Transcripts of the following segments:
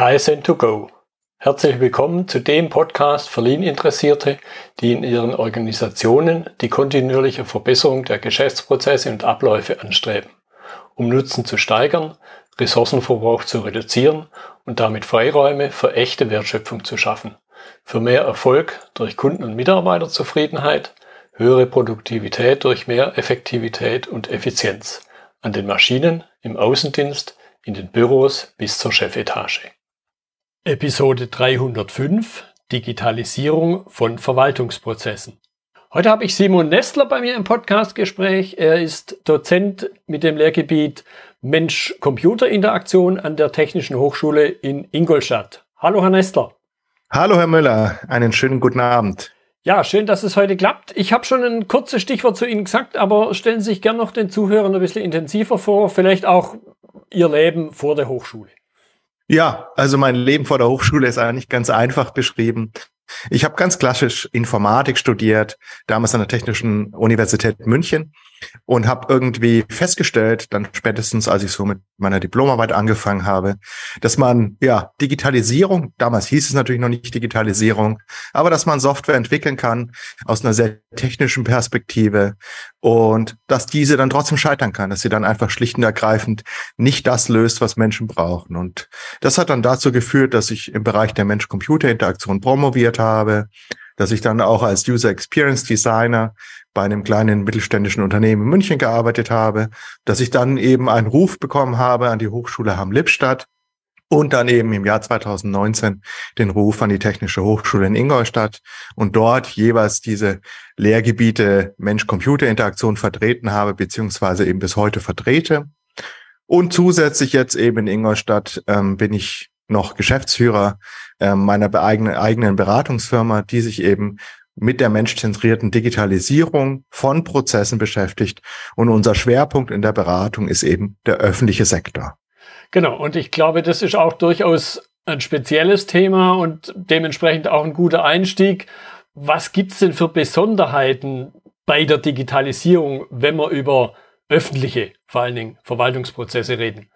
KSN2Go. Herzlich willkommen zu dem Podcast für Lean-Interessierte, die in ihren Organisationen die kontinuierliche Verbesserung der Geschäftsprozesse und Abläufe anstreben, um Nutzen zu steigern, Ressourcenverbrauch zu reduzieren und damit Freiräume für echte Wertschöpfung zu schaffen, für mehr Erfolg durch Kunden- und Mitarbeiterzufriedenheit, höhere Produktivität durch mehr Effektivität und Effizienz an den Maschinen, im Außendienst, in den Büros bis zur Chefetage. Episode 305 Digitalisierung von Verwaltungsprozessen. Heute habe ich Simon Nestler bei mir im Podcastgespräch. Er ist Dozent mit dem Lehrgebiet Mensch-Computer-Interaktion an der Technischen Hochschule in Ingolstadt. Hallo, Herr Nestler. Hallo, Herr Müller. Einen schönen guten Abend. Ja, schön, dass es heute klappt. Ich habe schon ein kurzes Stichwort zu Ihnen gesagt, aber stellen Sie sich gern noch den Zuhörern ein bisschen intensiver vor, vielleicht auch Ihr Leben vor der Hochschule. Ja, also mein Leben vor der Hochschule ist eigentlich ganz einfach beschrieben. Ich habe ganz klassisch Informatik studiert, damals an der Technischen Universität München und habe irgendwie festgestellt, dann spätestens als ich so mit meiner Diplomarbeit angefangen habe, dass man ja Digitalisierung, damals hieß es natürlich noch nicht Digitalisierung, aber dass man Software entwickeln kann aus einer sehr technischen Perspektive und dass diese dann trotzdem scheitern kann, dass sie dann einfach schlicht und ergreifend nicht das löst, was Menschen brauchen. Und das hat dann dazu geführt, dass ich im Bereich der Mensch-Computer-Interaktion promoviert habe, dass ich dann auch als User Experience Designer bei einem kleinen mittelständischen Unternehmen in München gearbeitet habe, dass ich dann eben einen Ruf bekommen habe an die Hochschule Hamm-Lippstadt und dann eben im Jahr 2019 den Ruf an die Technische Hochschule in Ingolstadt und dort jeweils diese Lehrgebiete Mensch-Computer-Interaktion vertreten habe, beziehungsweise eben bis heute vertrete. Und zusätzlich jetzt eben in Ingolstadt ähm, bin ich noch Geschäftsführer äh, meiner eigenen, Beratungsfirma, die sich eben mit der menschzentrierten Digitalisierung von Prozessen beschäftigt. Und unser Schwerpunkt in der Beratung ist eben der öffentliche Sektor. Genau, und ich glaube, das ist auch durchaus ein spezielles Thema und dementsprechend auch ein guter Einstieg. Was gibt's denn für Besonderheiten bei der Digitalisierung, wenn wir über öffentliche, vor allen Dingen Verwaltungsprozesse reden?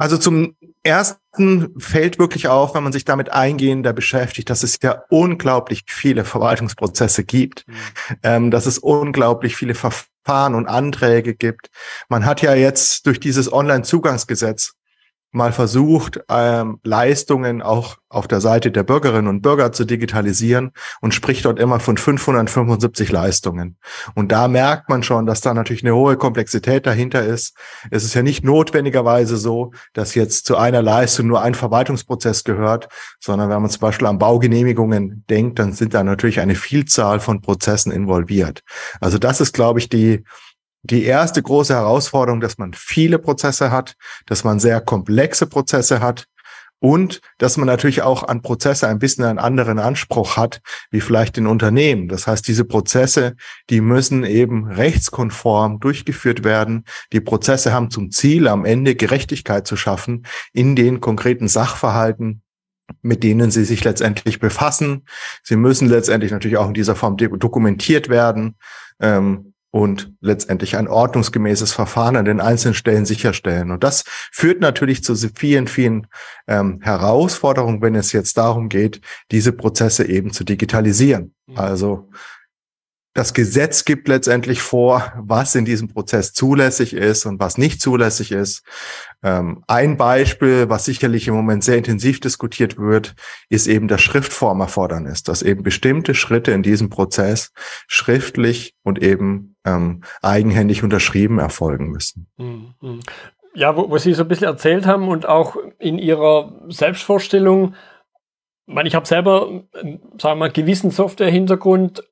Also zum ersten fällt wirklich auf, wenn man sich damit eingehender beschäftigt, dass es ja unglaublich viele Verwaltungsprozesse gibt, mhm. ähm, dass es unglaublich viele Verfahren und Anträge gibt. Man hat ja jetzt durch dieses Online-Zugangsgesetz mal versucht, ähm, Leistungen auch auf der Seite der Bürgerinnen und Bürger zu digitalisieren und spricht dort immer von 575 Leistungen. Und da merkt man schon, dass da natürlich eine hohe Komplexität dahinter ist. Es ist ja nicht notwendigerweise so, dass jetzt zu einer Leistung nur ein Verwaltungsprozess gehört, sondern wenn man zum Beispiel an Baugenehmigungen denkt, dann sind da natürlich eine Vielzahl von Prozessen involviert. Also das ist, glaube ich, die die erste große Herausforderung, dass man viele Prozesse hat, dass man sehr komplexe Prozesse hat und dass man natürlich auch an Prozesse ein bisschen einen anderen Anspruch hat, wie vielleicht in Unternehmen. Das heißt, diese Prozesse, die müssen eben rechtskonform durchgeführt werden. Die Prozesse haben zum Ziel, am Ende Gerechtigkeit zu schaffen in den konkreten Sachverhalten, mit denen sie sich letztendlich befassen. Sie müssen letztendlich natürlich auch in dieser Form dokumentiert werden. Ähm, und letztendlich ein ordnungsgemäßes Verfahren an den einzelnen Stellen sicherstellen. Und das führt natürlich zu vielen, vielen ähm, Herausforderungen, wenn es jetzt darum geht, diese Prozesse eben zu digitalisieren. Mhm. Also das Gesetz gibt letztendlich vor, was in diesem Prozess zulässig ist und was nicht zulässig ist. Ähm, ein Beispiel, was sicherlich im Moment sehr intensiv diskutiert wird, ist eben das Schriftformerfordernis, dass eben bestimmte Schritte in diesem Prozess schriftlich und eben ähm, eigenhändig unterschrieben erfolgen müssen. Mhm. Ja, wo, wo Sie so ein bisschen erzählt haben und auch in Ihrer Selbstvorstellung, ich, meine, ich habe selber, sagen wir mal, gewissen Software-Hintergrund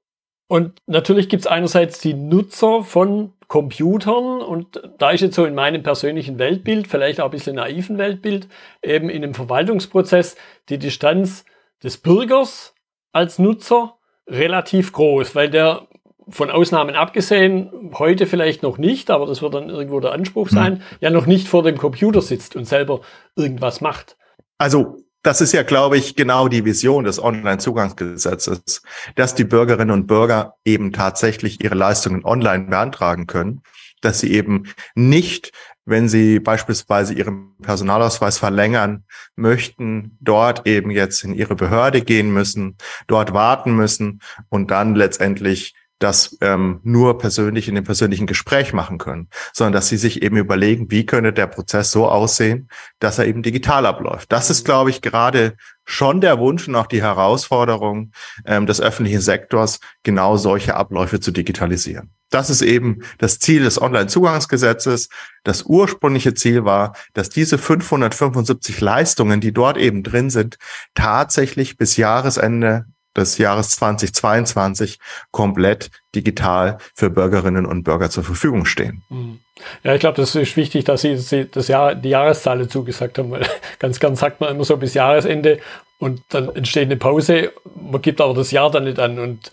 und natürlich gibt es einerseits die Nutzer von Computern und da ist jetzt so in meinem persönlichen Weltbild, vielleicht auch ein bisschen naiven Weltbild, eben in einem Verwaltungsprozess die Distanz des Bürgers als Nutzer relativ groß, weil der von Ausnahmen abgesehen, heute vielleicht noch nicht, aber das wird dann irgendwo der Anspruch sein, hm. ja noch nicht vor dem Computer sitzt und selber irgendwas macht. Also das ist ja, glaube ich, genau die Vision des Online-Zugangsgesetzes, dass die Bürgerinnen und Bürger eben tatsächlich ihre Leistungen online beantragen können dass sie eben nicht, wenn sie beispielsweise ihren Personalausweis verlängern möchten, dort eben jetzt in ihre Behörde gehen müssen, dort warten müssen und dann letztendlich das ähm, nur persönlich in dem persönlichen Gespräch machen können, sondern dass sie sich eben überlegen, wie könnte der Prozess so aussehen, dass er eben digital abläuft. Das ist, glaube ich, gerade schon der Wunsch und auch die Herausforderung ähm, des öffentlichen Sektors, genau solche Abläufe zu digitalisieren. Das ist eben das Ziel des Onlinezugangsgesetzes. Das ursprüngliche Ziel war, dass diese 575 Leistungen, die dort eben drin sind, tatsächlich bis Jahresende des Jahres 2022 komplett digital für Bürgerinnen und Bürger zur Verfügung stehen. Mhm. Ja, ich glaube, das ist wichtig, dass Sie, Sie das Jahr, die Jahreszahl dazu gesagt haben, weil ganz gern sagt man immer so bis Jahresende und dann entsteht eine Pause, man gibt aber das Jahr dann nicht an und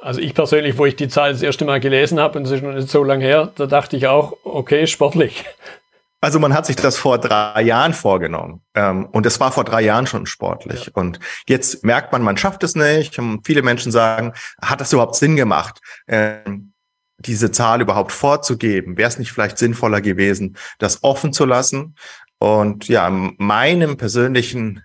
also ich persönlich, wo ich die Zahl das erste Mal gelesen habe, und es ist noch nicht so lange her, da dachte ich auch, okay, sportlich. Also man hat sich das vor drei Jahren vorgenommen ähm, und es war vor drei Jahren schon sportlich. Ja. Und jetzt merkt man, man schafft es nicht. Und viele Menschen sagen, hat das überhaupt Sinn gemacht? Ähm, diese Zahl überhaupt vorzugeben? Wäre es nicht vielleicht sinnvoller gewesen, das offen zu lassen? Und ja, meinem persönlichen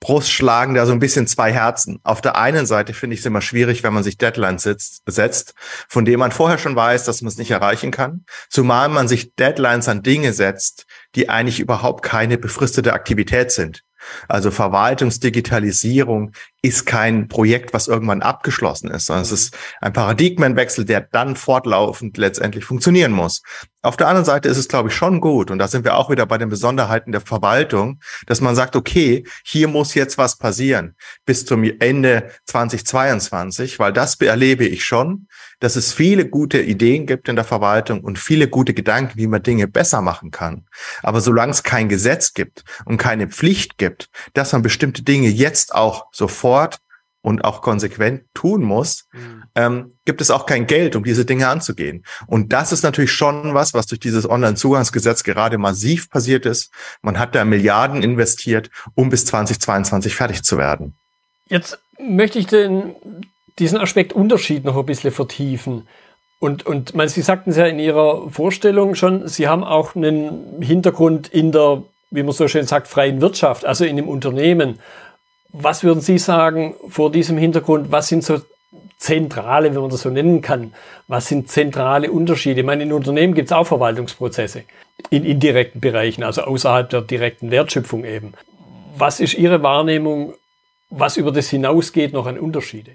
Brust schlagen da so ein bisschen zwei Herzen. Auf der einen Seite finde ich es immer schwierig, wenn man sich Deadlines setzt, setzt, von denen man vorher schon weiß, dass man es nicht erreichen kann. Zumal man sich Deadlines an Dinge setzt, die eigentlich überhaupt keine befristete Aktivität sind. Also Verwaltungsdigitalisierung ist kein Projekt, was irgendwann abgeschlossen ist, sondern es ist ein Paradigmenwechsel, der dann fortlaufend letztendlich funktionieren muss. Auf der anderen Seite ist es, glaube ich, schon gut, und da sind wir auch wieder bei den Besonderheiten der Verwaltung, dass man sagt, okay, hier muss jetzt was passieren bis zum Ende 2022, weil das erlebe ich schon, dass es viele gute Ideen gibt in der Verwaltung und viele gute Gedanken, wie man Dinge besser machen kann. Aber solange es kein Gesetz gibt und keine Pflicht gibt, dass man bestimmte Dinge jetzt auch sofort und auch konsequent tun muss, mhm. ähm, gibt es auch kein Geld, um diese Dinge anzugehen. Und das ist natürlich schon was, was durch dieses Online-Zugangsgesetz gerade massiv passiert ist. Man hat da Milliarden investiert, um bis 2022 fertig zu werden. Jetzt möchte ich den diesen Aspekt Unterschied noch ein bisschen vertiefen. Und, und man, Sie sagten es ja in Ihrer Vorstellung schon, Sie haben auch einen Hintergrund in der, wie man so schön sagt, freien Wirtschaft, also in dem Unternehmen. Was würden Sie sagen vor diesem Hintergrund, was sind so zentrale, wenn man das so nennen kann, was sind zentrale Unterschiede? Ich meine, in Unternehmen gibt es auch Verwaltungsprozesse in indirekten Bereichen, also außerhalb der direkten Wertschöpfung eben. Was ist Ihre Wahrnehmung, was über das hinausgeht, noch an Unterschiede?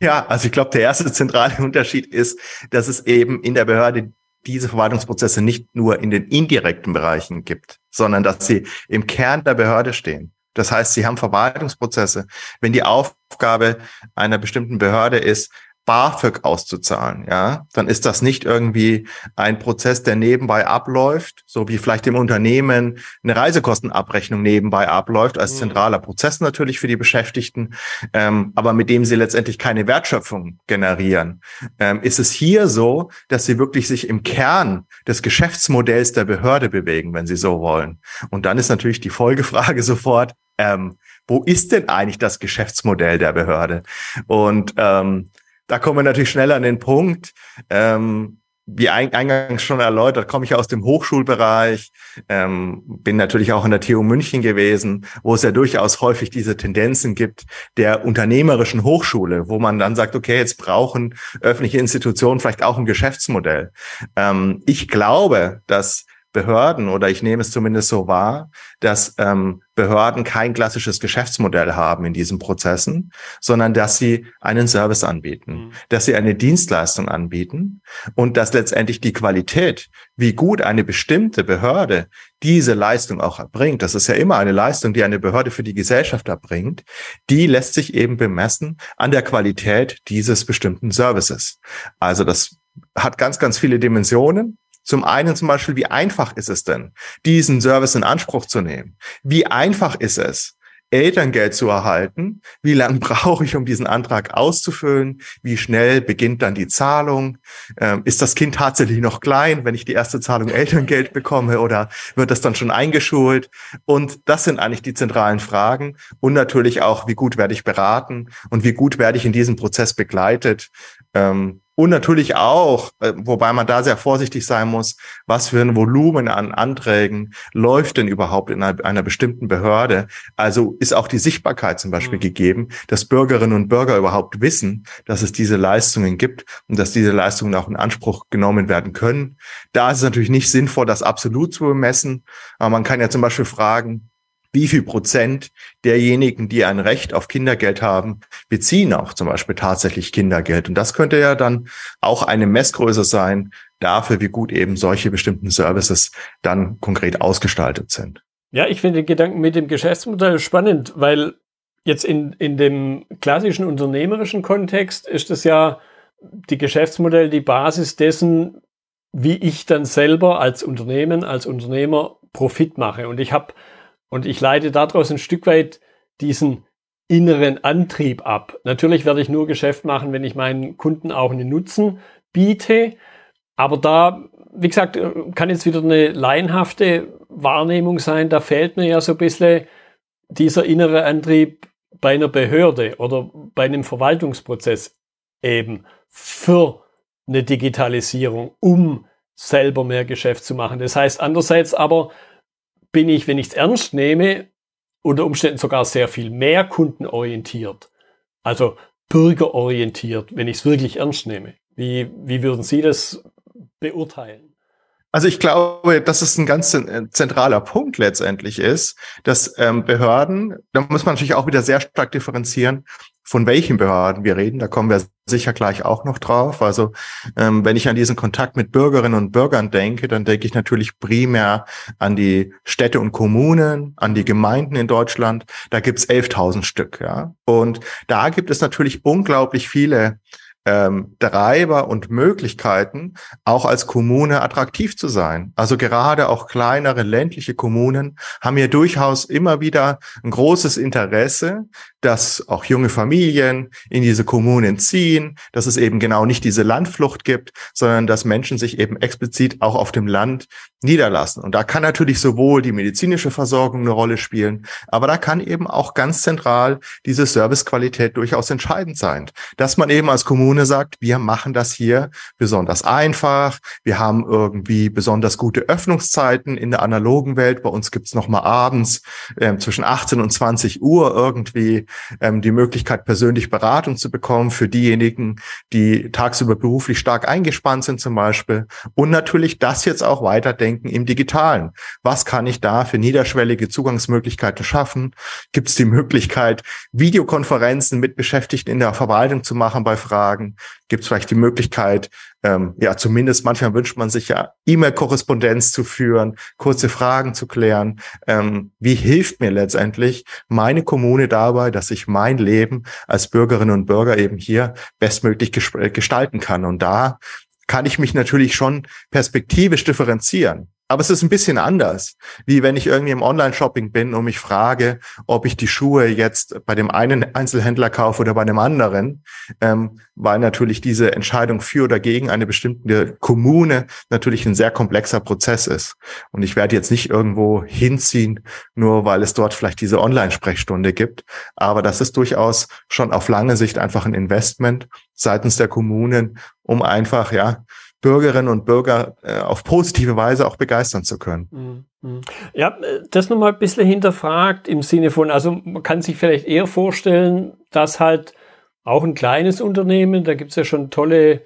Ja, also ich glaube, der erste zentrale Unterschied ist, dass es eben in der Behörde diese Verwaltungsprozesse nicht nur in den indirekten Bereichen gibt, sondern dass sie im Kern der Behörde stehen. Das heißt, sie haben Verwaltungsprozesse. Wenn die Aufgabe einer bestimmten Behörde ist, BAföG auszuzahlen, ja, dann ist das nicht irgendwie ein Prozess, der nebenbei abläuft, so wie vielleicht im Unternehmen eine Reisekostenabrechnung nebenbei abläuft, als mhm. zentraler Prozess natürlich für die Beschäftigten, ähm, aber mit dem sie letztendlich keine Wertschöpfung generieren. Ähm, ist es hier so, dass sie wirklich sich im Kern des Geschäftsmodells der Behörde bewegen, wenn sie so wollen? Und dann ist natürlich die Folgefrage sofort, ähm, wo ist denn eigentlich das Geschäftsmodell der Behörde? Und ähm, da kommen wir natürlich schnell an den Punkt. Ähm, wie eingangs schon erläutert, komme ich aus dem Hochschulbereich, ähm, bin natürlich auch an der TU München gewesen, wo es ja durchaus häufig diese Tendenzen gibt der unternehmerischen Hochschule, wo man dann sagt, okay, jetzt brauchen öffentliche Institutionen vielleicht auch ein Geschäftsmodell. Ähm, ich glaube, dass Behörden, oder ich nehme es zumindest so wahr, dass ähm, Behörden kein klassisches Geschäftsmodell haben in diesen Prozessen, sondern dass sie einen Service anbieten, mhm. dass sie eine Dienstleistung anbieten und dass letztendlich die Qualität, wie gut eine bestimmte Behörde diese Leistung auch erbringt, das ist ja immer eine Leistung, die eine Behörde für die Gesellschaft erbringt, die lässt sich eben bemessen an der Qualität dieses bestimmten Services. Also das hat ganz, ganz viele Dimensionen. Zum einen zum Beispiel, wie einfach ist es denn, diesen Service in Anspruch zu nehmen? Wie einfach ist es, Elterngeld zu erhalten? Wie lange brauche ich, um diesen Antrag auszufüllen? Wie schnell beginnt dann die Zahlung? Ähm, ist das Kind tatsächlich noch klein, wenn ich die erste Zahlung Elterngeld bekomme oder wird das dann schon eingeschult? Und das sind eigentlich die zentralen Fragen. Und natürlich auch, wie gut werde ich beraten und wie gut werde ich in diesem Prozess begleitet? Ähm, Und natürlich auch, äh, wobei man da sehr vorsichtig sein muss, was für ein Volumen an Anträgen läuft denn überhaupt in einer, einer bestimmten Behörde? Also ist auch die Sichtbarkeit zum Beispiel mhm. gegeben, dass Bürgerinnen und Bürger überhaupt wissen, dass es diese Leistungen gibt und dass diese Leistungen auch in Anspruch genommen werden können. Da ist es natürlich nicht sinnvoll, das absolut zu bemessen. Aber man kann ja zum Beispiel fragen, wie viel Prozent derjenigen, die ein Recht auf Kindergeld haben, beziehen auch zum Beispiel tatsächlich Kindergeld. Und das könnte ja dann auch eine Messgröße sein dafür, wie gut eben solche bestimmten Services dann konkret ausgestaltet sind. Ja, ich finde den Gedanken mit dem Geschäftsmodell spannend, weil jetzt in, in dem klassischen unternehmerischen Kontext ist es ja die Geschäftsmodell die Basis dessen, wie ich dann selber als Unternehmen, als Unternehmer Profit mache. Und ich habe und ich leite daraus ein Stück weit diesen inneren Antrieb ab. Natürlich werde ich nur Geschäft machen, wenn ich meinen Kunden auch einen Nutzen biete. Aber da, wie gesagt, kann jetzt wieder eine laienhafte Wahrnehmung sein. Da fehlt mir ja so ein bisschen dieser innere Antrieb bei einer Behörde oder bei einem Verwaltungsprozess eben für eine Digitalisierung, um selber mehr Geschäft zu machen. Das heißt andererseits aber, bin ich, wenn ich es ernst nehme, unter Umständen sogar sehr viel mehr kundenorientiert. Also bürgerorientiert, wenn ich es wirklich ernst nehme. Wie, wie würden Sie das beurteilen? Also ich glaube, dass es ein ganz zentraler Punkt letztendlich ist, dass ähm, Behörden, da muss man natürlich auch wieder sehr stark differenzieren, von welchen Behörden wir reden. Da kommen wir sicher gleich auch noch drauf. Also ähm, wenn ich an diesen Kontakt mit Bürgerinnen und Bürgern denke, dann denke ich natürlich primär an die Städte und Kommunen, an die Gemeinden in Deutschland. Da gibt's 11.000 Stück. Ja, und da gibt es natürlich unglaublich viele ähm, Treiber und Möglichkeiten, auch als Kommune attraktiv zu sein. Also gerade auch kleinere ländliche Kommunen haben hier durchaus immer wieder ein großes Interesse, dass auch junge Familien in diese Kommunen ziehen, dass es eben genau nicht diese Landflucht gibt, sondern dass Menschen sich eben explizit auch auf dem Land niederlassen. Und da kann natürlich sowohl die medizinische Versorgung eine Rolle spielen, aber da kann eben auch ganz zentral diese Servicequalität durchaus entscheidend sein, dass man eben als Kommune Kommune sagt, wir machen das hier besonders einfach, wir haben irgendwie besonders gute Öffnungszeiten in der analogen Welt. Bei uns gibt's noch mal abends ähm, zwischen 18 und 20 Uhr irgendwie ähm, die Möglichkeit, persönlich Beratung zu bekommen für diejenigen, die tagsüber beruflich stark eingespannt sind zum Beispiel. Und natürlich das jetzt auch weiterdenken im Digitalen. Was kann ich da für niederschwellige Zugangsmöglichkeiten schaffen? Gibt es die Möglichkeit, Videokonferenzen mit Beschäftigten in der Verwaltung zu machen bei Fragen? Fragen? Gibt es vielleicht die Möglichkeit, ähm, ja, zumindest manchmal wünscht man sich ja, E-Mail-Korrespondenz zu führen, kurze Fragen zu klären. Ähm, wie hilft mir letztendlich meine Kommune dabei, dass ich mein Leben als Bürgerinnen und Bürger eben hier bestmöglich gestalten kann? Und da kann ich mich natürlich schon perspektivisch differenzieren. Aber es ist ein bisschen anders, wie wenn ich irgendwie im Online-Shopping bin und mich frage, ob ich die Schuhe jetzt bei dem einen Einzelhändler kaufe oder bei dem anderen, ähm, weil natürlich diese Entscheidung für oder gegen eine bestimmte Kommune natürlich ein sehr komplexer Prozess ist. Und ich werde jetzt nicht irgendwo hinziehen, nur weil es dort vielleicht diese Online-Sprechstunde gibt. Aber das ist durchaus schon auf lange Sicht einfach ein Investment seitens der Kommunen, um einfach, ja, Bürgerinnen und Bürger äh, auf positive Weise auch begeistern zu können. Mhm. Ja, das nochmal ein bisschen hinterfragt im Sinne von, also man kann sich vielleicht eher vorstellen, dass halt auch ein kleines Unternehmen, da gibt's ja schon tolle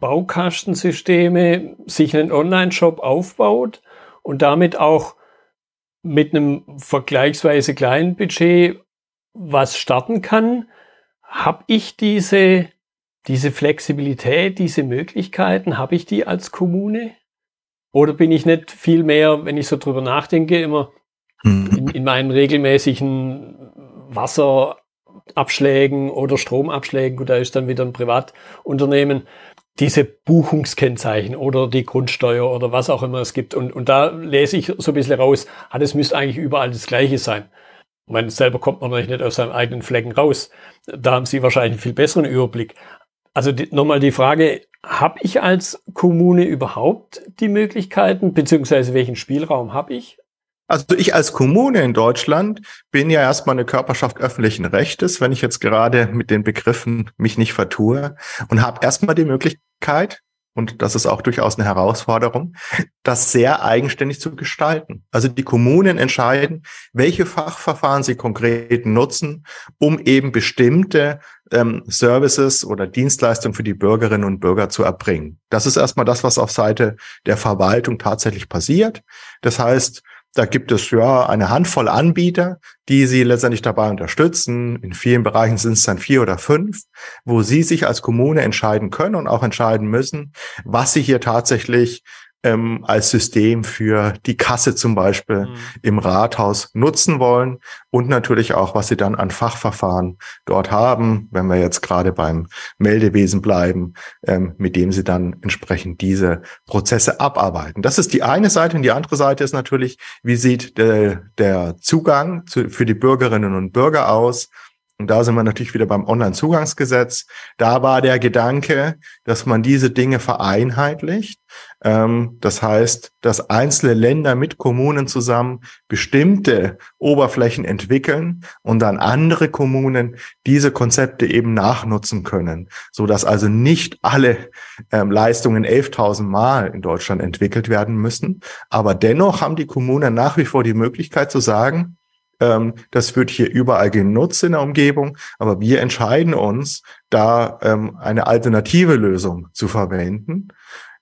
Baukastensysteme, sich einen Online-Shop aufbaut und damit auch mit einem vergleichsweise kleinen Budget was starten kann. Hab ich diese diese Flexibilität, diese Möglichkeiten, habe ich die als Kommune? Oder bin ich nicht viel mehr, wenn ich so drüber nachdenke, immer mhm. in, in meinen regelmäßigen Wasserabschlägen oder Stromabschlägen, gut, da ist dann wieder ein Privatunternehmen, diese Buchungskennzeichen oder die Grundsteuer oder was auch immer es gibt. Und, und da lese ich so ein bisschen raus, ah, das müsste eigentlich überall das Gleiche sein. Man selber kommt man natürlich nicht aus seinem eigenen Flecken raus. Da haben Sie wahrscheinlich einen viel besseren Überblick. Also nochmal die Frage, habe ich als Kommune überhaupt die Möglichkeiten, beziehungsweise welchen Spielraum habe ich, Also ich als Kommune in Deutschland bin ja erstmal eine Körperschaft öffentlichen Rechtes, wenn ich jetzt gerade mit den Begriffen mich nicht vertue und habe erstmal die Möglichkeit, und das ist auch durchaus eine Herausforderung, das sehr eigenständig zu gestalten. Also die Kommunen entscheiden, welche Fachverfahren sie konkret nutzen, um eben bestimmte ähm, Services oder Dienstleistungen für die Bürgerinnen und Bürger zu erbringen. Das ist erstmal das, was auf Seite der Verwaltung tatsächlich passiert. Das heißt, da gibt es ja eine Handvoll Anbieter, die Sie letztendlich dabei unterstützen. In vielen Bereichen sind es dann vier oder fünf, wo Sie sich als Kommune entscheiden können und auch entscheiden müssen, was Sie hier tatsächlich ähm, als System für die Kasse zum Beispiel mhm. im Rathaus nutzen wollen und natürlich auch, was sie dann an Fachverfahren dort haben, wenn wir jetzt gerade beim Meldewesen bleiben, ähm, mit dem sie dann entsprechend diese Prozesse abarbeiten. Das ist die eine Seite und die andere Seite ist natürlich, wie sieht der, der Zugang zu, für die Bürgerinnen und Bürger aus? Und da sind wir natürlich wieder beim Onlinezugangsgesetz. Da war der Gedanke, dass man diese Dinge vereinheitlicht. Ähm, das heißt, dass einzelne Länder mit Kommunen zusammen bestimmte Oberflächen entwickeln und dann andere Kommunen diese Konzepte eben nachnutzen können, so dass also nicht alle ähm, Leistungen 11.000 Mal in Deutschland entwickelt werden müssen. Aber dennoch haben die Kommunen nach wie vor die Möglichkeit zu sagen, ähm, das wird hier überall genutzt in der Umgebung, aber wir entscheiden uns, da ähm, eine alternative Lösung zu verwenden.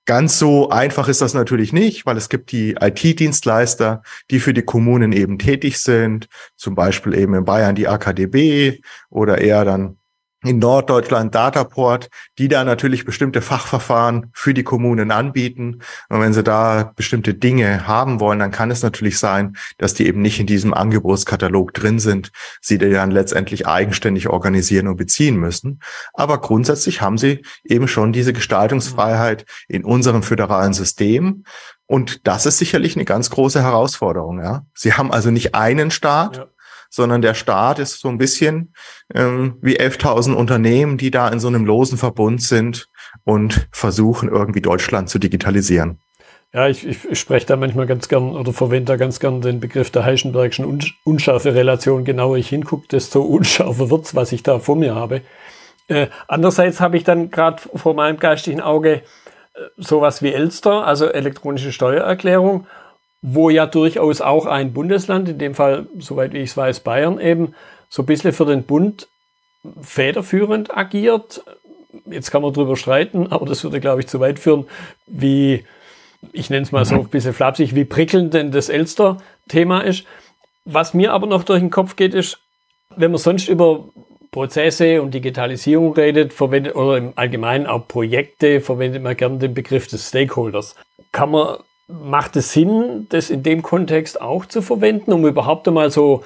Ganz so einfach ist das natürlich nicht, weil es gibt die IT-Dienstleister, die für die Kommunen eben tätig sind, zum Beispiel eben in Bayern die AKDB oder eher dann in Norddeutschland Dataport, die da natürlich bestimmte Fachverfahren für die Kommunen anbieten. Und wenn sie da bestimmte Dinge haben wollen, dann kann es natürlich sein, dass die eben nicht in diesem Angebotskatalog drin sind, sie dann letztendlich eigenständig organisieren und beziehen müssen. Aber grundsätzlich haben sie eben schon diese Gestaltungsfreiheit in unserem föderalen System. Und das ist sicherlich eine ganz große Herausforderung. Ja? Sie haben also nicht einen Staat, ja sondern der Staat ist so ein bisschen ähm, wie 11.000 Unternehmen, die da in so einem losen Verbund sind und versuchen irgendwie Deutschland zu digitalisieren. Ja, ich, ich spreche da manchmal ganz gern oder verwende da ganz gern den Begriff der Heisenbergschen Un unscharfe Relation. Genauer ich hingucke, desto unscharfer wird's, was ich da vor mir habe. Äh, andererseits habe ich dann gerade vor meinem geistigen Auge äh, sowas wie Elster, also elektronische Steuererklärung wo ja durchaus auch ein Bundesland, in dem Fall, soweit ich es weiß, Bayern eben, so ein bisschen für den Bund federführend agiert. Jetzt kann man drüber streiten, aber das würde, glaube ich, zu weit führen, wie, ich nenne es mal so ein bisschen flapsig, wie prickelnd denn das Elster-Thema ist. Was mir aber noch durch den Kopf geht, ist, wenn man sonst über Prozesse und Digitalisierung redet, verwendet, oder im Allgemeinen auch Projekte, verwendet man gerne den Begriff des Stakeholders. Kann man Macht es Sinn, das in dem Kontext auch zu verwenden, um überhaupt einmal so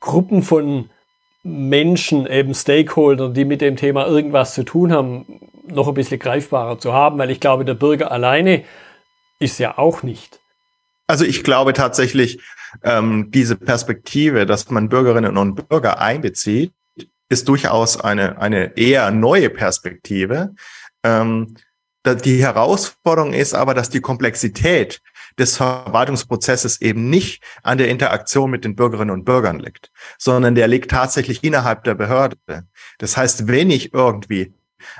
Gruppen von Menschen, eben Stakeholder, die mit dem Thema irgendwas zu tun haben, noch ein bisschen greifbarer zu haben? Weil ich glaube, der Bürger alleine ist ja auch nicht. Also ich glaube tatsächlich, ähm, diese Perspektive, dass man Bürgerinnen und Bürger einbezieht, ist durchaus eine, eine eher neue Perspektive. Ähm, die Herausforderung ist aber, dass die Komplexität des Verwaltungsprozesses eben nicht an der Interaktion mit den Bürgerinnen und Bürgern liegt, sondern der liegt tatsächlich innerhalb der Behörde. Das heißt, wenn ich irgendwie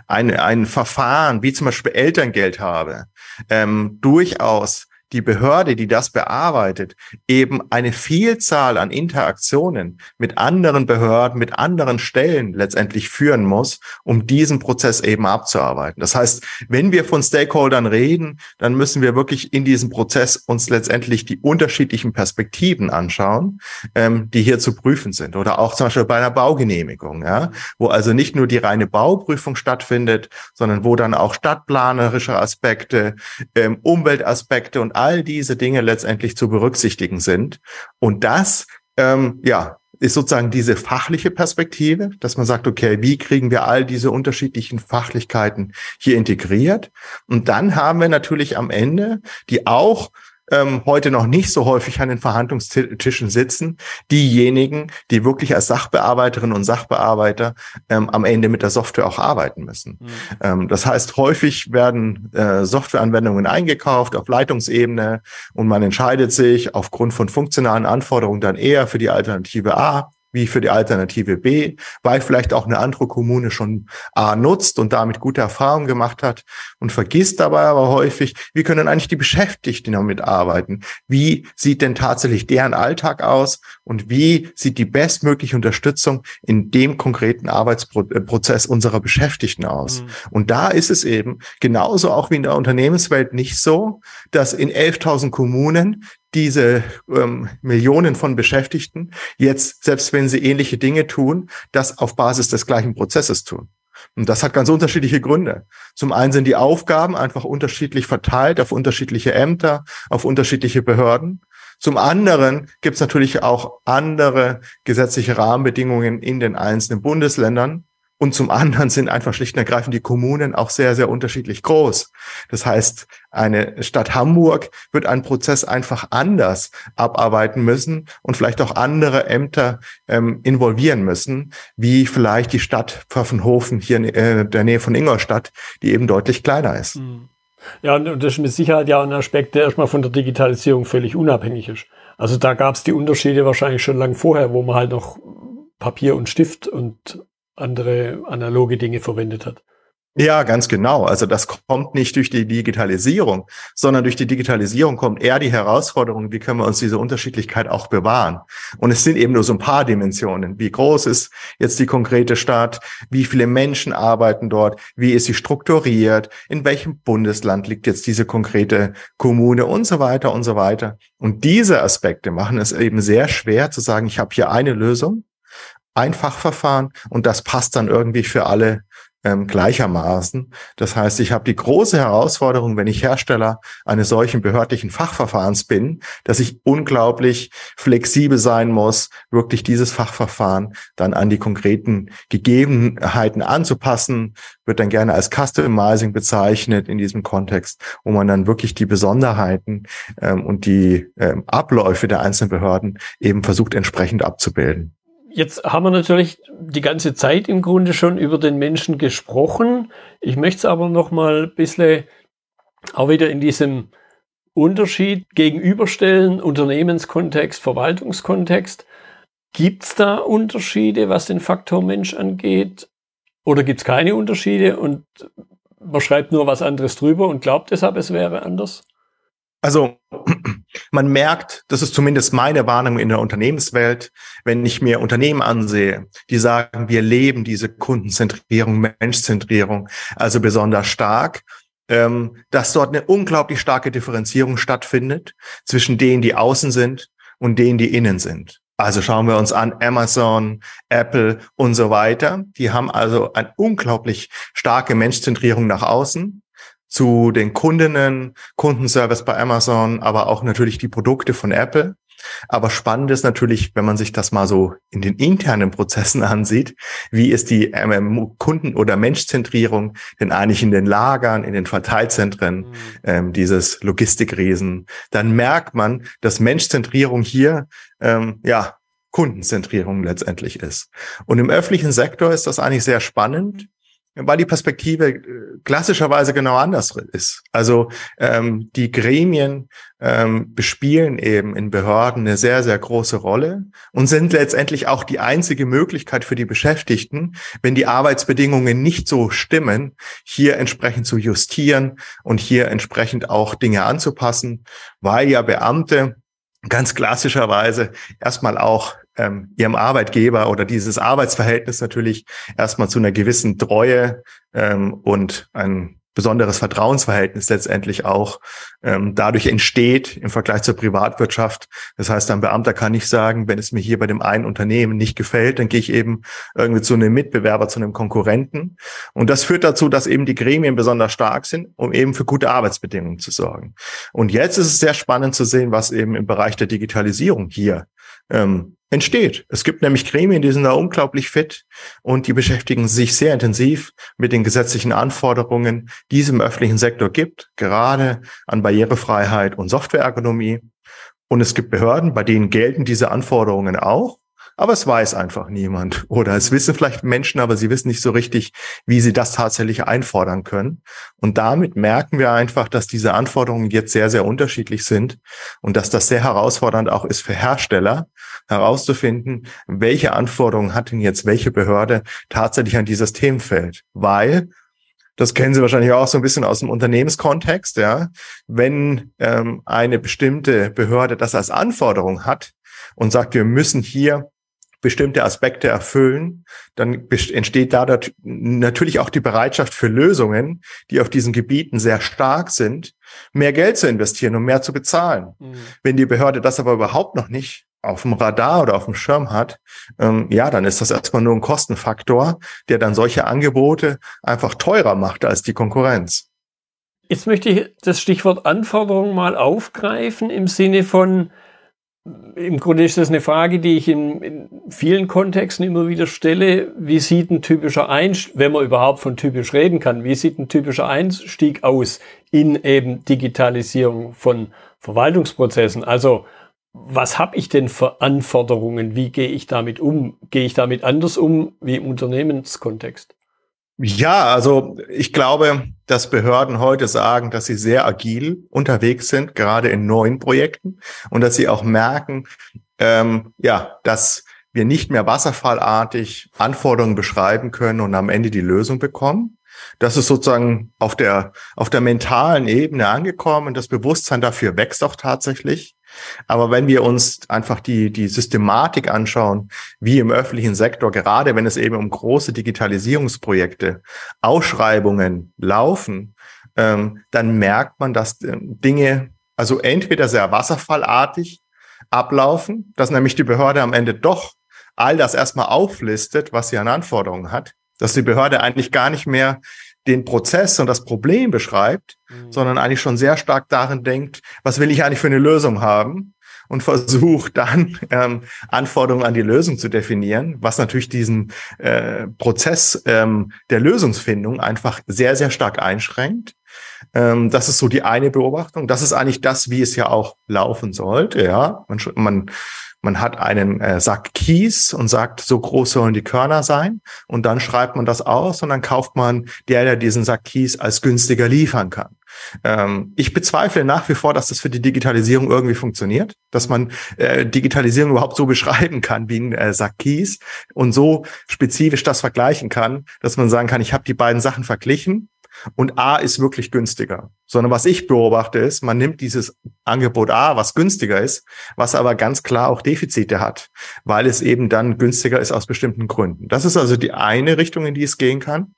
ein, ein Verfahren wie zum Beispiel Elterngeld habe, ähm, durchaus die Behörde, die das bearbeitet, eben eine Vielzahl an Interaktionen mit anderen Behörden, mit anderen Stellen letztendlich führen muss, um diesen Prozess eben abzuarbeiten. Das heißt, wenn wir von Stakeholdern reden, dann müssen wir wirklich in diesem Prozess uns letztendlich die unterschiedlichen Perspektiven anschauen, ähm, die hier zu prüfen sind. Oder auch zum Beispiel bei einer Baugenehmigung, ja, wo also nicht nur die reine Bauprüfung stattfindet, sondern wo dann auch stadtplanerische Aspekte, ähm, Umweltaspekte und all diese Dinge letztendlich zu berücksichtigen sind. Und das, ähm, ja, ist sozusagen diese fachliche Perspektive, dass man sagt, okay, wie kriegen wir all diese unterschiedlichen Fachlichkeiten hier integriert? Und dann haben wir natürlich am Ende die auch ähm, heute noch nicht so häufig an den Verhandlungstischen sitzen, diejenigen, die wirklich als Sachbearbeiterinnen und Sachbearbeiter ähm, am Ende mit der Software auch arbeiten müssen. Mhm. Ähm, das heißt, häufig werden äh, Softwareanwendungen eingekauft auf Leitungsebene und man entscheidet sich aufgrund von funktionalen Anforderungen dann eher für die Alternative A wie für die Alternative B, weil vielleicht auch eine andere Kommune schon A nutzt und damit gute Erfahrungen gemacht hat und vergisst dabei aber häufig, wie können eigentlich die Beschäftigten damit arbeiten? Wie sieht denn tatsächlich deren Alltag aus und wie sieht die bestmögliche Unterstützung in dem konkreten Arbeitsprozess unserer Beschäftigten aus? Mhm. Und da ist es eben genauso auch wie in der Unternehmenswelt nicht so, dass in 11.000 Kommunen diese ähm, Millionen von Beschäftigten jetzt, selbst wenn sie ähnliche Dinge tun, das auf Basis des gleichen Prozesses tun. Und das hat ganz unterschiedliche Gründe. Zum einen sind die Aufgaben einfach unterschiedlich verteilt auf unterschiedliche Ämter, auf unterschiedliche Behörden. Zum anderen gibt es natürlich auch andere gesetzliche Rahmenbedingungen in den einzelnen Bundesländern. Und zum anderen sind einfach schlicht und ergreifend die Kommunen auch sehr, sehr unterschiedlich groß. Das heißt, eine Stadt Hamburg wird einen Prozess einfach anders abarbeiten müssen und vielleicht auch andere Ämter ähm, involvieren müssen, wie vielleicht die Stadt Pfaffenhofen hier in äh, der Nähe von Ingolstadt, die eben deutlich kleiner ist. Hm. Ja, und das ist mit Sicherheit ja ein Aspekt, der erstmal von der Digitalisierung völlig unabhängig ist. Also da gab es die Unterschiede wahrscheinlich schon lange vorher, wo man halt noch Papier und Stift und andere analoge Dinge verwendet hat. Ja, ganz genau. Also das kommt nicht durch die Digitalisierung, sondern durch die Digitalisierung kommt eher die Herausforderung, wie können wir uns diese Unterschiedlichkeit auch bewahren. Und es sind eben nur so ein paar Dimensionen. Wie groß ist jetzt die konkrete Stadt? Wie viele Menschen arbeiten dort? Wie ist sie strukturiert? In welchem Bundesland liegt jetzt diese konkrete Kommune und so weiter und so weiter? Und diese Aspekte machen es eben sehr schwer zu sagen, ich habe hier eine Lösung ein Fachverfahren und das passt dann irgendwie für alle ähm, gleichermaßen. Das heißt, ich habe die große Herausforderung, wenn ich Hersteller eines solchen behördlichen Fachverfahrens bin, dass ich unglaublich flexibel sein muss, wirklich dieses Fachverfahren dann an die konkreten Gegebenheiten anzupassen, wird dann gerne als Customizing bezeichnet in diesem Kontext, wo man dann wirklich die Besonderheiten ähm, und die ähm, Abläufe der einzelnen Behörden eben versucht entsprechend abzubilden. Jetzt haben wir natürlich die ganze Zeit im Grunde schon über den Menschen gesprochen. Ich möchte es aber noch mal ein bisschen auch wieder in diesem Unterschied gegenüberstellen, Unternehmenskontext, Verwaltungskontext. Gibt es da Unterschiede, was den Faktor Mensch angeht? Oder gibt es keine Unterschiede und man schreibt nur was anderes drüber und glaubt deshalb, es wäre anders? Also man merkt, das ist zumindest meine Warnung in der Unternehmenswelt, wenn ich mir Unternehmen ansehe, die sagen, wir leben diese Kundenzentrierung, Menschzentrierung, also besonders stark, ähm, dass dort eine unglaublich starke Differenzierung stattfindet zwischen denen, die außen sind und denen, die innen sind. Also schauen wir uns an Amazon, Apple und so weiter. Die haben also eine unglaublich starke Menschzentrierung nach außen zu den Kundinnen, Kundenservice bei Amazon, aber auch natürlich die Produkte von Apple. Aber spannend ist natürlich, wenn man sich das mal so in den internen Prozessen ansieht, wie ist die Kunden- oder Menschzentrierung denn eigentlich in den Lagern, in den Verteilzentren mhm. ähm, dieses Logistikriesen, dann merkt man, dass Menschzentrierung hier ähm, ja Kundenzentrierung letztendlich ist. Und im öffentlichen Sektor ist das eigentlich sehr spannend, weil die Perspektive äh, klassischerweise genau anders ist. Also ähm, die Gremien ähm, bespielen eben in Behörden eine sehr, sehr große Rolle und sind letztendlich auch die einzige Möglichkeit für die Beschäftigten, wenn die Arbeitsbedingungen nicht so stimmen, hier entsprechend zu justieren und hier entsprechend auch Dinge anzupassen, weil ja Beamte ganz klassischerweise erstmal auch ähm, ihrem Arbeitgeber oder dieses Arbeitsverhältnis natürlich erstmal zu einer gewissen Treue ähm, und ein besonderes Vertrauensverhältnis letztendlich auch ähm, dadurch entsteht im Vergleich zur Privatwirtschaft. Das heißt, ein Beamter kann nicht sagen, wenn es mir hier bei dem einen Unternehmen nicht gefällt, dann gehe ich eben irgendwie zu einem Mitbewerber, zu einem Konkurrenten. Und das führt dazu, dass eben die Gremien besonders stark sind, um eben für gute Arbeitsbedingungen zu sorgen. Und jetzt ist es sehr spannend zu sehen, was eben im Bereich der Digitalisierung hier ähm, entsteht. Es gibt nämlich Gremien, die sind da unglaublich fit und die beschäftigen sich sehr intensiv mit den gesetzlichen Anforderungen, die es im öffentlichen Sektor gibt, gerade an Barrierefreiheit und Softwareergonomie. Und es gibt Behörden, bei denen gelten diese Anforderungen auch. Aber es weiß einfach niemand. Oder es wissen vielleicht Menschen, aber sie wissen nicht so richtig, wie sie das tatsächlich einfordern können. Und damit merken wir einfach, dass diese Anforderungen jetzt sehr, sehr unterschiedlich sind und dass das sehr herausfordernd auch ist für Hersteller, herauszufinden, welche Anforderungen hat denn jetzt welche Behörde tatsächlich an dieses Themenfeld. Weil das kennen Sie wahrscheinlich auch so ein bisschen aus dem Unternehmenskontext, ja. Wenn ähm, eine bestimmte Behörde das als Anforderung hat und sagt, wir müssen hier bestimmte Aspekte erfüllen, dann entsteht da natürlich auch die Bereitschaft für Lösungen, die auf diesen Gebieten sehr stark sind, mehr Geld zu investieren und mehr zu bezahlen. Mhm. Wenn die Behörde das aber überhaupt noch nicht auf dem Radar oder auf dem Schirm hat, ähm, ja, dann ist das erstmal nur ein Kostenfaktor, der dann solche Angebote einfach teurer macht als die Konkurrenz. Jetzt möchte ich das Stichwort Anforderung mal aufgreifen im Sinne von, im Grunde ist das eine Frage, die ich in, in, vielen Kontexten immer wieder stelle. Wie sieht ein typischer Einstieg, wenn man überhaupt von typisch reden kann, wie sieht ein typischer Einstieg aus in eben Digitalisierung von Verwaltungsprozessen? Also was habe ich denn für Anforderungen? Wie gehe ich damit um? Gehe ich damit anders um wie im Unternehmenskontext? Ja, also ich glaube, dass Behörden heute sagen, dass sie sehr agil unterwegs sind, gerade in neuen Projekten und dass sie auch merken, ähm, ja, dass wir nicht mehr wasserfallartig Anforderungen beschreiben können und am Ende die Lösung bekommen. Das ist sozusagen auf der, auf der mentalen Ebene angekommen. Das Bewusstsein dafür wächst auch tatsächlich. Aber wenn wir uns einfach die, die Systematik anschauen, wie im öffentlichen Sektor, gerade wenn es eben um große Digitalisierungsprojekte, Ausschreibungen laufen, ähm, dann merkt man, dass äh, Dinge also entweder sehr wasserfallartig ablaufen, dass nämlich die Behörde am Ende doch all das erstmal auflistet, was sie an Anforderungen hat, dass die Behörde eigentlich gar nicht mehr den Prozess und das Problem beschreibt, mhm. sondern eigentlich schon sehr stark darin denkt, was will ich eigentlich für eine Lösung haben und versucht dann ähm, Anforderungen an die Lösung zu definieren, was natürlich diesen äh, Prozess ähm, der Lösungsfindung einfach sehr, sehr stark einschränkt. Ähm, das ist so die eine Beobachtung. Das ist eigentlich das, wie es ja auch laufen sollte. Ja, man, man man hat einen äh, Sack Kies und sagt, so groß sollen die Körner sein. Und dann schreibt man das aus und dann kauft man der, der diesen Sack Kies als günstiger liefern kann. Ähm, ich bezweifle nach wie vor, dass das für die Digitalisierung irgendwie funktioniert, dass man äh, Digitalisierung überhaupt so beschreiben kann wie ein äh, Sack Kies und so spezifisch das vergleichen kann, dass man sagen kann, ich habe die beiden Sachen verglichen und A ist wirklich günstiger. Sondern was ich beobachte ist, man nimmt dieses Angebot A, was günstiger ist, was aber ganz klar auch Defizite hat, weil es eben dann günstiger ist aus bestimmten Gründen. Das ist also die eine Richtung, in die es gehen kann.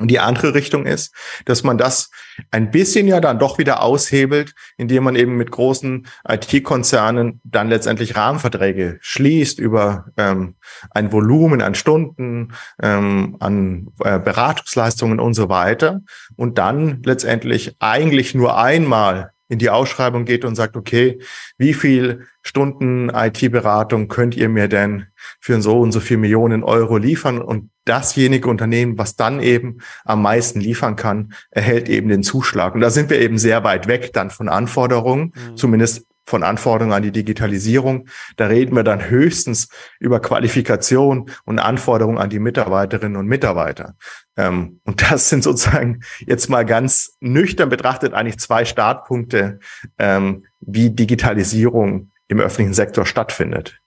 Und die andere Richtung ist, dass man das ein bisschen ja dann doch wieder aushebelt, indem man eben mit großen IT-Konzernen dann letztendlich Rahmenverträge schließt über ähm, ein Volumen an Stunden, ähm, an äh, Beratungsleistungen und so weiter. Und dann letztendlich eigentlich nur einmal in die Ausschreibung geht und sagt, okay, wie viel Stunden IT-Beratung könnt ihr mir denn für so und so viel Millionen Euro liefern? Und dasjenige Unternehmen, was dann eben am meisten liefern kann, erhält eben den Zuschlag. Und da sind wir eben sehr weit weg dann von Anforderungen, mhm. zumindest von Anforderungen an die Digitalisierung. Da reden wir dann höchstens über Qualifikation und Anforderungen an die Mitarbeiterinnen und Mitarbeiter. Ähm, und das sind sozusagen jetzt mal ganz nüchtern betrachtet eigentlich zwei Startpunkte, ähm, wie Digitalisierung im öffentlichen Sektor stattfindet.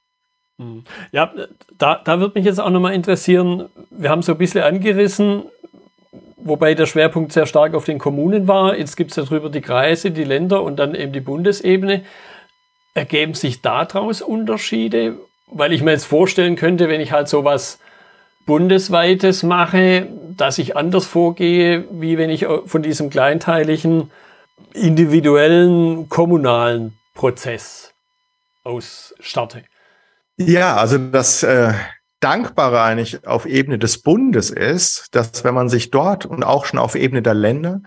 Hm. Ja, da, da würde mich jetzt auch nochmal interessieren, wir haben so ein bisschen angerissen, wobei der Schwerpunkt sehr stark auf den Kommunen war. Jetzt gibt es ja drüber die Kreise, die Länder und dann eben die Bundesebene. Ergeben sich daraus Unterschiede? Weil ich mir jetzt vorstellen könnte, wenn ich halt sowas bundesweites mache, dass ich anders vorgehe, wie wenn ich von diesem kleinteiligen, individuellen, kommunalen Prozess aus starte. Ja, also das äh, Dankbare eigentlich auf Ebene des Bundes ist, dass wenn man sich dort und auch schon auf Ebene der Länder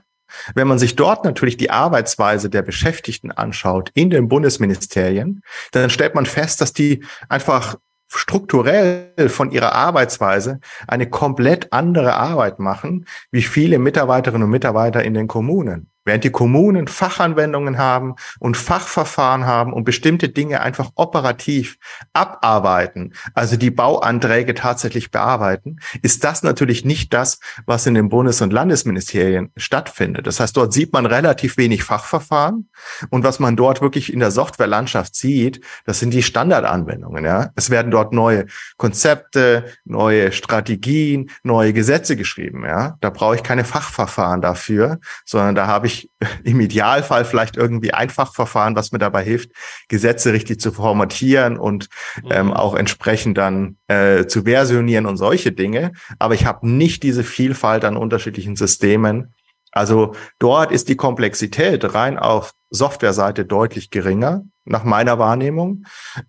wenn man sich dort natürlich die Arbeitsweise der Beschäftigten anschaut in den Bundesministerien, dann stellt man fest, dass die einfach strukturell von ihrer Arbeitsweise eine komplett andere Arbeit machen, wie viele Mitarbeiterinnen und Mitarbeiter in den Kommunen. Während die Kommunen Fachanwendungen haben und Fachverfahren haben und bestimmte Dinge einfach operativ abarbeiten, also die Bauanträge tatsächlich bearbeiten, ist das natürlich nicht das, was in den Bundes- und Landesministerien stattfindet. Das heißt, dort sieht man relativ wenig Fachverfahren und was man dort wirklich in der Softwarelandschaft sieht, das sind die Standardanwendungen. Ja, es werden dort neue Konzepte, neue Strategien, neue Gesetze geschrieben. Ja, da brauche ich keine Fachverfahren dafür, sondern da habe ich ich im Idealfall vielleicht irgendwie Einfachverfahren, was mir dabei hilft, Gesetze richtig zu formatieren und ähm, mhm. auch entsprechend dann äh, zu versionieren und solche Dinge. Aber ich habe nicht diese Vielfalt an unterschiedlichen Systemen. Also dort ist die Komplexität rein auf Softwareseite deutlich geringer, nach meiner Wahrnehmung.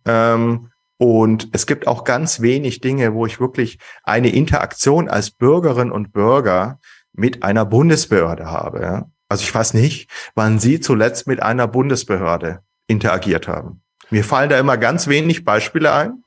Ähm, und es gibt auch ganz wenig Dinge, wo ich wirklich eine Interaktion als Bürgerin und Bürger mit einer Bundesbehörde habe. Also ich weiß nicht, wann Sie zuletzt mit einer Bundesbehörde interagiert haben. Mir fallen da immer ganz wenig Beispiele ein.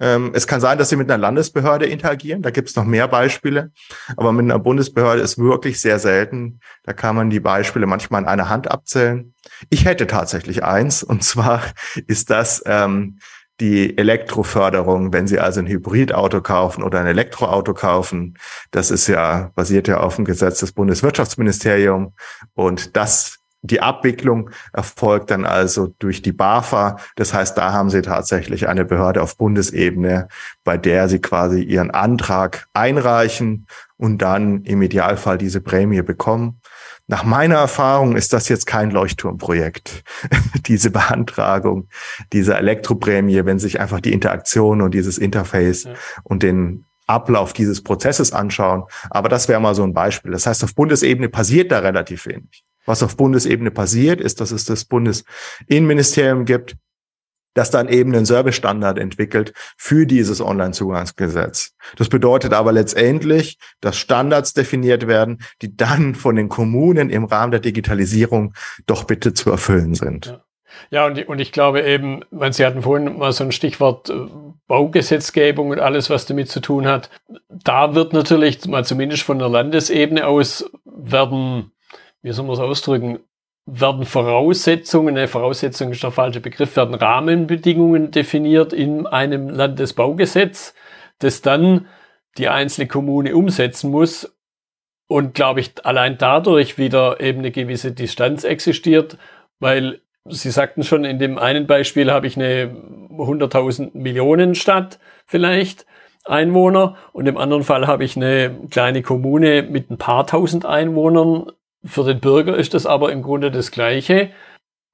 Ähm, es kann sein, dass Sie mit einer Landesbehörde interagieren. Da gibt es noch mehr Beispiele. Aber mit einer Bundesbehörde ist wirklich sehr selten. Da kann man die Beispiele manchmal in einer Hand abzählen. Ich hätte tatsächlich eins. Und zwar ist das ähm, die Elektroförderung, wenn Sie also ein Hybridauto kaufen oder ein Elektroauto kaufen. Das ist ja, basiert ja auf dem Gesetz des Bundeswirtschaftsministeriums. Und das, die Abwicklung erfolgt dann also durch die BAFA. Das heißt, da haben Sie tatsächlich eine Behörde auf Bundesebene, bei der Sie quasi Ihren Antrag einreichen und dann im Idealfall diese Prämie bekommen. Nach meiner Erfahrung ist das jetzt kein Leuchtturmprojekt, diese Beantragung dieser Elektroprämie, wenn sich einfach die Interaktion und dieses Interface ja. und den Ablauf dieses Prozesses anschauen. Aber das wäre mal so ein Beispiel. Das heißt, auf Bundesebene passiert da relativ wenig. Was auf Bundesebene passiert, ist, dass es das Bundesinnenministerium gibt, das dann eben einen Servicestandard entwickelt für dieses Online-Zugangsgesetz. Das bedeutet aber letztendlich, dass Standards definiert werden, die dann von den Kommunen im Rahmen der Digitalisierung doch bitte zu erfüllen sind. Ja. Ja, und, und ich glaube eben, Sie hatten vorhin mal so ein Stichwort äh, Baugesetzgebung und alles, was damit zu tun hat. Da wird natürlich mal zumindest von der Landesebene aus werden, wie soll man es ausdrücken, werden Voraussetzungen, eine Voraussetzung ist der falsche Begriff, werden Rahmenbedingungen definiert in einem Landesbaugesetz, das dann die einzelne Kommune umsetzen muss und glaube ich allein dadurch wieder eben eine gewisse Distanz existiert, weil Sie sagten schon, in dem einen Beispiel habe ich eine 100.000 Millionen Stadt vielleicht Einwohner und im anderen Fall habe ich eine kleine Kommune mit ein paar tausend Einwohnern für den Bürger ist das aber im Grunde das Gleiche,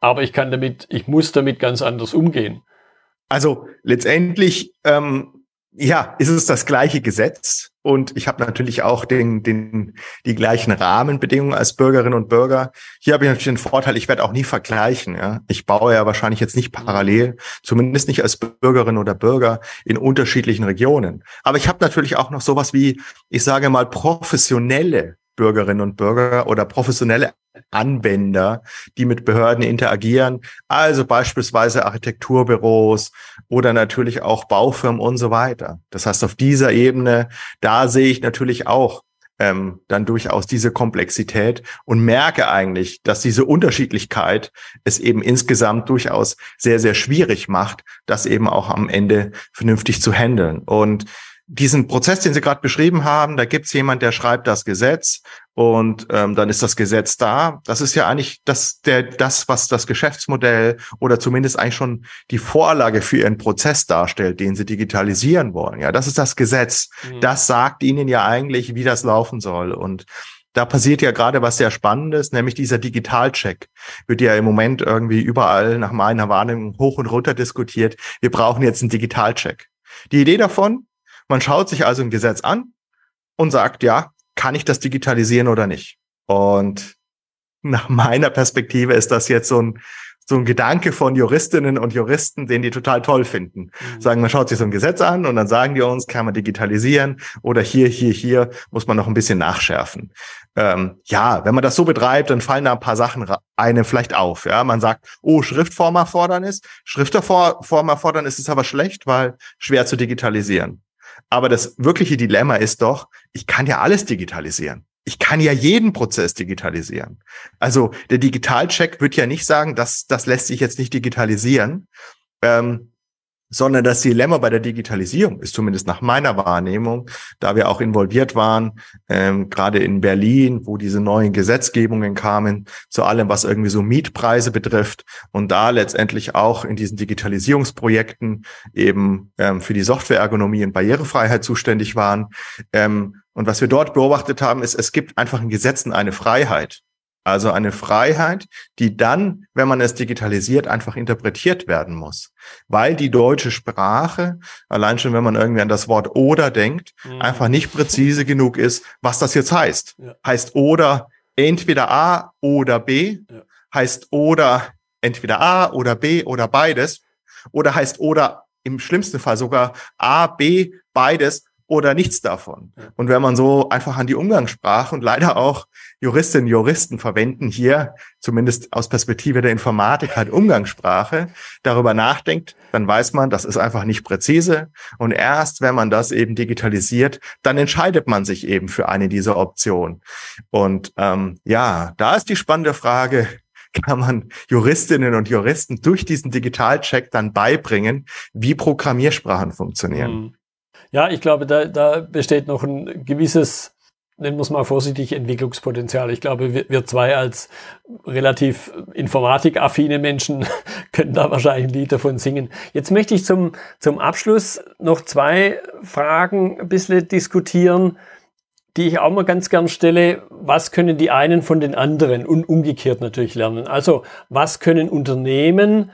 aber ich kann damit, ich muss damit ganz anders umgehen. Also letztendlich, ähm, ja, ist es das gleiche Gesetz und ich habe natürlich auch den, den, die gleichen Rahmenbedingungen als Bürgerinnen und Bürger. Hier habe ich natürlich den Vorteil, ich werde auch nie vergleichen. Ja? Ich baue ja wahrscheinlich jetzt nicht parallel, zumindest nicht als Bürgerin oder Bürger in unterschiedlichen Regionen. Aber ich habe natürlich auch noch sowas wie, ich sage mal, professionelle Bürgerinnen und Bürger oder professionelle Anwender, die mit Behörden interagieren, also beispielsweise Architekturbüros oder natürlich auch Baufirmen und so weiter. Das heißt, auf dieser Ebene, da sehe ich natürlich auch ähm, dann durchaus diese Komplexität und merke eigentlich, dass diese Unterschiedlichkeit es eben insgesamt durchaus sehr, sehr schwierig macht, das eben auch am Ende vernünftig zu handeln. Und diesen Prozess, den Sie gerade beschrieben haben, da gibt es jemand, der schreibt das Gesetz und ähm, dann ist das Gesetz da. Das ist ja eigentlich das, der, das, was das Geschäftsmodell oder zumindest eigentlich schon die Vorlage für Ihren Prozess darstellt, den Sie digitalisieren wollen. Ja, das ist das Gesetz. Mhm. Das sagt Ihnen ja eigentlich, wie das laufen soll. Und da passiert ja gerade was sehr Spannendes, nämlich dieser Digitalcheck. Wird ja im Moment irgendwie überall nach meiner Wahrnehmung hoch und runter diskutiert. Wir brauchen jetzt einen Digitalcheck. Die Idee davon, man schaut sich also ein Gesetz an und sagt, ja, kann ich das digitalisieren oder nicht? Und nach meiner Perspektive ist das jetzt so ein, so ein Gedanke von Juristinnen und Juristen, den die total toll finden. Mhm. Sagen, man schaut sich so ein Gesetz an und dann sagen die uns, kann man digitalisieren oder hier, hier, hier muss man noch ein bisschen nachschärfen. Ähm, ja, wenn man das so betreibt, dann fallen da ein paar Sachen eine vielleicht auf. Ja, man sagt, oh, Schriftformerfordernis. Schriftformerfordernis ist aber schlecht, weil schwer zu digitalisieren. Aber das wirkliche Dilemma ist doch, ich kann ja alles digitalisieren. Ich kann ja jeden Prozess digitalisieren. Also der Digitalcheck wird ja nicht sagen, dass das lässt sich jetzt nicht digitalisieren. Ähm, sondern das Dilemma bei der Digitalisierung ist zumindest nach meiner Wahrnehmung, da wir auch involviert waren, ähm, gerade in Berlin, wo diese neuen Gesetzgebungen kamen, zu allem, was irgendwie so Mietpreise betrifft und da letztendlich auch in diesen Digitalisierungsprojekten eben ähm, für die Softwareergonomie und Barrierefreiheit zuständig waren. Ähm, und was wir dort beobachtet haben, ist, es gibt einfach in Gesetzen eine Freiheit. Also eine Freiheit, die dann, wenn man es digitalisiert, einfach interpretiert werden muss. Weil die deutsche Sprache, allein schon wenn man irgendwie an das Wort oder denkt, mhm. einfach nicht präzise genug ist, was das jetzt heißt. Ja. Heißt oder entweder A oder B, ja. heißt oder entweder A oder B oder beides, oder heißt oder im schlimmsten Fall sogar A, B, beides oder nichts davon. Und wenn man so einfach an die Umgangssprache und leider auch Juristinnen und Juristen verwenden hier, zumindest aus Perspektive der Informatik, halt Umgangssprache, darüber nachdenkt, dann weiß man, das ist einfach nicht präzise. Und erst wenn man das eben digitalisiert, dann entscheidet man sich eben für eine dieser Optionen. Und ähm, ja, da ist die spannende Frage, kann man Juristinnen und Juristen durch diesen Digitalcheck dann beibringen, wie Programmiersprachen funktionieren. Ja, ich glaube, da, da besteht noch ein gewisses, nennen wir es mal vorsichtig, Entwicklungspotenzial. Ich glaube, wir, wir zwei als relativ informatikaffine Menschen können da wahrscheinlich ein Lied davon singen. Jetzt möchte ich zum, zum Abschluss noch zwei Fragen ein bisschen diskutieren, die ich auch mal ganz gern stelle. Was können die einen von den anderen und umgekehrt natürlich lernen? Also, was können Unternehmen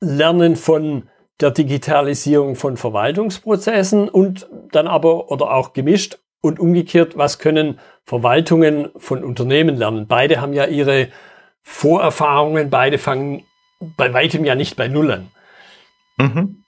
lernen von der Digitalisierung von Verwaltungsprozessen und dann aber oder auch gemischt und umgekehrt, was können Verwaltungen von Unternehmen lernen? Beide haben ja ihre Vorerfahrungen, beide fangen bei weitem ja nicht bei Null an. Mhm.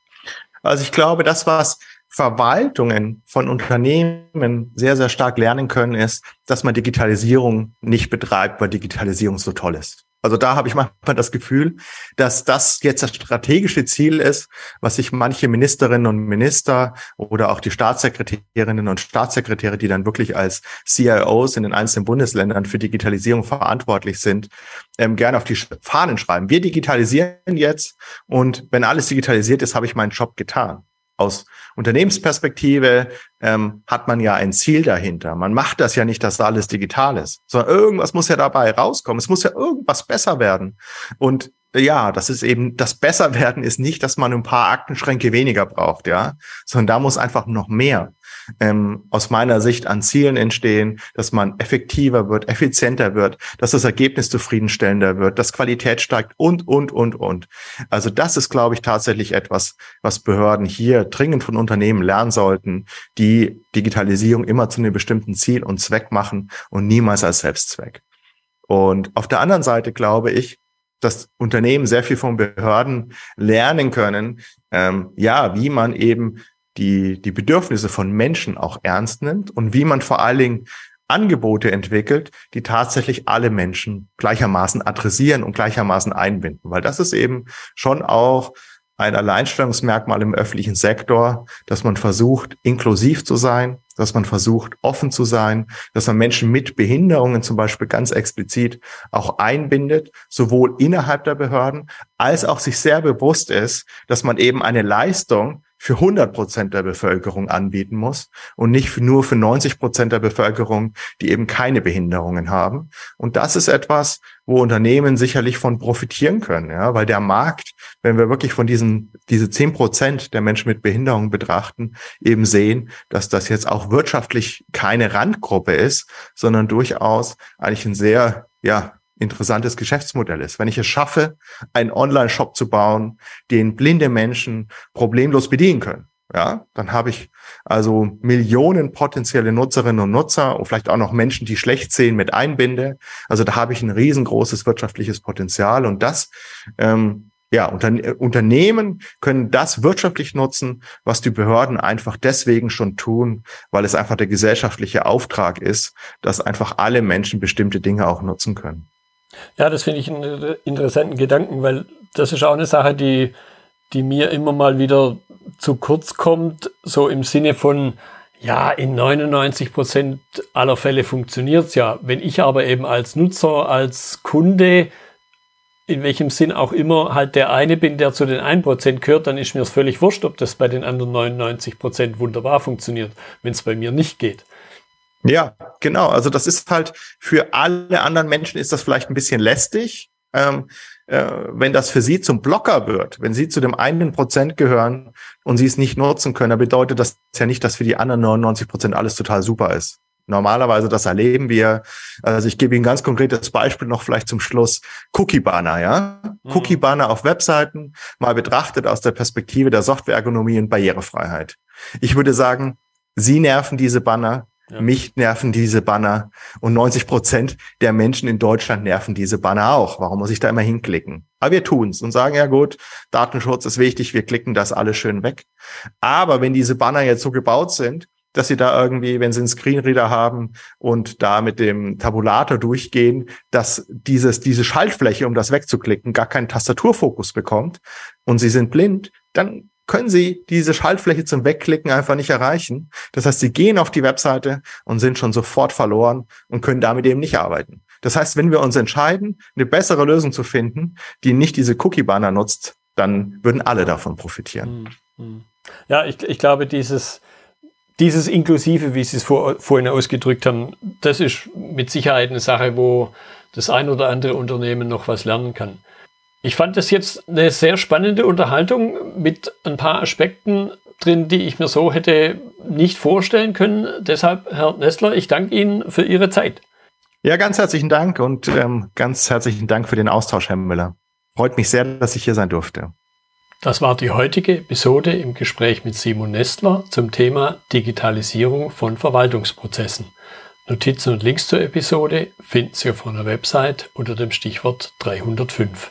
Also ich glaube, das, was Verwaltungen von Unternehmen sehr, sehr stark lernen können, ist, dass man Digitalisierung nicht betreibt, weil Digitalisierung so toll ist. Also da habe ich manchmal das Gefühl, dass das jetzt das strategische Ziel ist, was sich manche Ministerinnen und Minister oder auch die Staatssekretärinnen und Staatssekretäre, die dann wirklich als CIOs in den einzelnen Bundesländern für Digitalisierung verantwortlich sind, ähm, gerne auf die Fahnen schreiben. Wir digitalisieren jetzt und wenn alles digitalisiert ist, habe ich meinen Job getan aus Unternehmensperspektive ähm, hat man ja ein Ziel dahinter. Man macht das ja nicht, dass alles digital ist, sondern irgendwas muss ja dabei rauskommen. Es muss ja irgendwas besser werden. Und ja, das ist eben, das Besserwerden ist nicht, dass man ein paar Aktenschränke weniger braucht, ja, sondern da muss einfach noch mehr ähm, aus meiner Sicht an Zielen entstehen, dass man effektiver wird, effizienter wird, dass das Ergebnis zufriedenstellender wird, dass Qualität steigt und, und, und, und. Also das ist, glaube ich, tatsächlich etwas, was Behörden hier dringend von Unternehmen lernen sollten, die Digitalisierung immer zu einem bestimmten Ziel und Zweck machen und niemals als Selbstzweck. Und auf der anderen Seite glaube ich, dass Unternehmen sehr viel von Behörden lernen können, ähm, ja, wie man eben die, die Bedürfnisse von Menschen auch ernst nimmt und wie man vor allen Dingen Angebote entwickelt, die tatsächlich alle Menschen gleichermaßen adressieren und gleichermaßen einbinden. Weil das ist eben schon auch ein Alleinstellungsmerkmal im öffentlichen Sektor, dass man versucht, inklusiv zu sein, dass man versucht, offen zu sein, dass man Menschen mit Behinderungen zum Beispiel ganz explizit auch einbindet, sowohl innerhalb der Behörden als auch sich sehr bewusst ist, dass man eben eine Leistung für 100 Prozent der Bevölkerung anbieten muss und nicht nur für 90 Prozent der Bevölkerung, die eben keine Behinderungen haben. Und das ist etwas, wo Unternehmen sicherlich von profitieren können, ja, weil der Markt, wenn wir wirklich von diesen, diese 10 Prozent der Menschen mit Behinderungen betrachten, eben sehen, dass das jetzt auch wirtschaftlich keine Randgruppe ist, sondern durchaus eigentlich ein sehr, ja, interessantes Geschäftsmodell ist. Wenn ich es schaffe, einen Online-Shop zu bauen, den blinde Menschen problemlos bedienen können, ja, dann habe ich also Millionen potenzielle Nutzerinnen und Nutzer und vielleicht auch noch Menschen, die schlecht sehen, mit einbinde. Also da habe ich ein riesengroßes wirtschaftliches Potenzial und das ähm, ja, Unterne Unternehmen können das wirtschaftlich nutzen, was die Behörden einfach deswegen schon tun, weil es einfach der gesellschaftliche Auftrag ist, dass einfach alle Menschen bestimmte Dinge auch nutzen können. Ja, das finde ich einen interessanten Gedanken, weil das ist auch eine Sache, die, die mir immer mal wieder zu kurz kommt, so im Sinne von, ja, in 99 Prozent aller Fälle funktioniert's ja. Wenn ich aber eben als Nutzer, als Kunde, in welchem Sinn auch immer, halt der eine bin, der zu den 1% gehört, dann ist mir es völlig wurscht, ob das bei den anderen 99 Prozent wunderbar funktioniert, wenn es bei mir nicht geht. Ja, genau. Also das ist halt für alle anderen Menschen ist das vielleicht ein bisschen lästig. Ähm, äh, wenn das für sie zum Blocker wird, wenn sie zu dem einen Prozent gehören und sie es nicht nutzen können, dann bedeutet das ja nicht, dass für die anderen 99 Prozent alles total super ist. Normalerweise, das erleben wir. Also ich gebe Ihnen ein ganz konkretes Beispiel noch vielleicht zum Schluss. Cookie Banner, ja? Mhm. Cookie Banner auf Webseiten, mal betrachtet aus der Perspektive der Softwareergonomie und Barrierefreiheit. Ich würde sagen, Sie nerven diese Banner, ja. Mich nerven diese Banner und 90 Prozent der Menschen in Deutschland nerven diese Banner auch. Warum muss ich da immer hinklicken? Aber wir tun's und sagen, ja gut, Datenschutz ist wichtig, wir klicken das alles schön weg. Aber wenn diese Banner jetzt so gebaut sind, dass sie da irgendwie, wenn sie einen Screenreader haben und da mit dem Tabulator durchgehen, dass dieses, diese Schaltfläche, um das wegzuklicken, gar keinen Tastaturfokus bekommt und sie sind blind, dann können Sie diese Schaltfläche zum Wegklicken einfach nicht erreichen. Das heißt, Sie gehen auf die Webseite und sind schon sofort verloren und können damit eben nicht arbeiten. Das heißt, wenn wir uns entscheiden, eine bessere Lösung zu finden, die nicht diese Cookie-Banner nutzt, dann würden alle davon profitieren. Hm, hm. Ja, ich, ich glaube, dieses, dieses Inklusive, wie Sie es vor, vorhin ausgedrückt haben, das ist mit Sicherheit eine Sache, wo das ein oder andere Unternehmen noch was lernen kann. Ich fand das jetzt eine sehr spannende Unterhaltung mit ein paar Aspekten drin, die ich mir so hätte nicht vorstellen können. Deshalb, Herr Nestler, ich danke Ihnen für Ihre Zeit. Ja, ganz herzlichen Dank und ähm, ganz herzlichen Dank für den Austausch, Herr Müller. Freut mich sehr, dass ich hier sein durfte. Das war die heutige Episode im Gespräch mit Simon Nestler zum Thema Digitalisierung von Verwaltungsprozessen. Notizen und Links zur Episode finden Sie auf meiner Website unter dem Stichwort 305.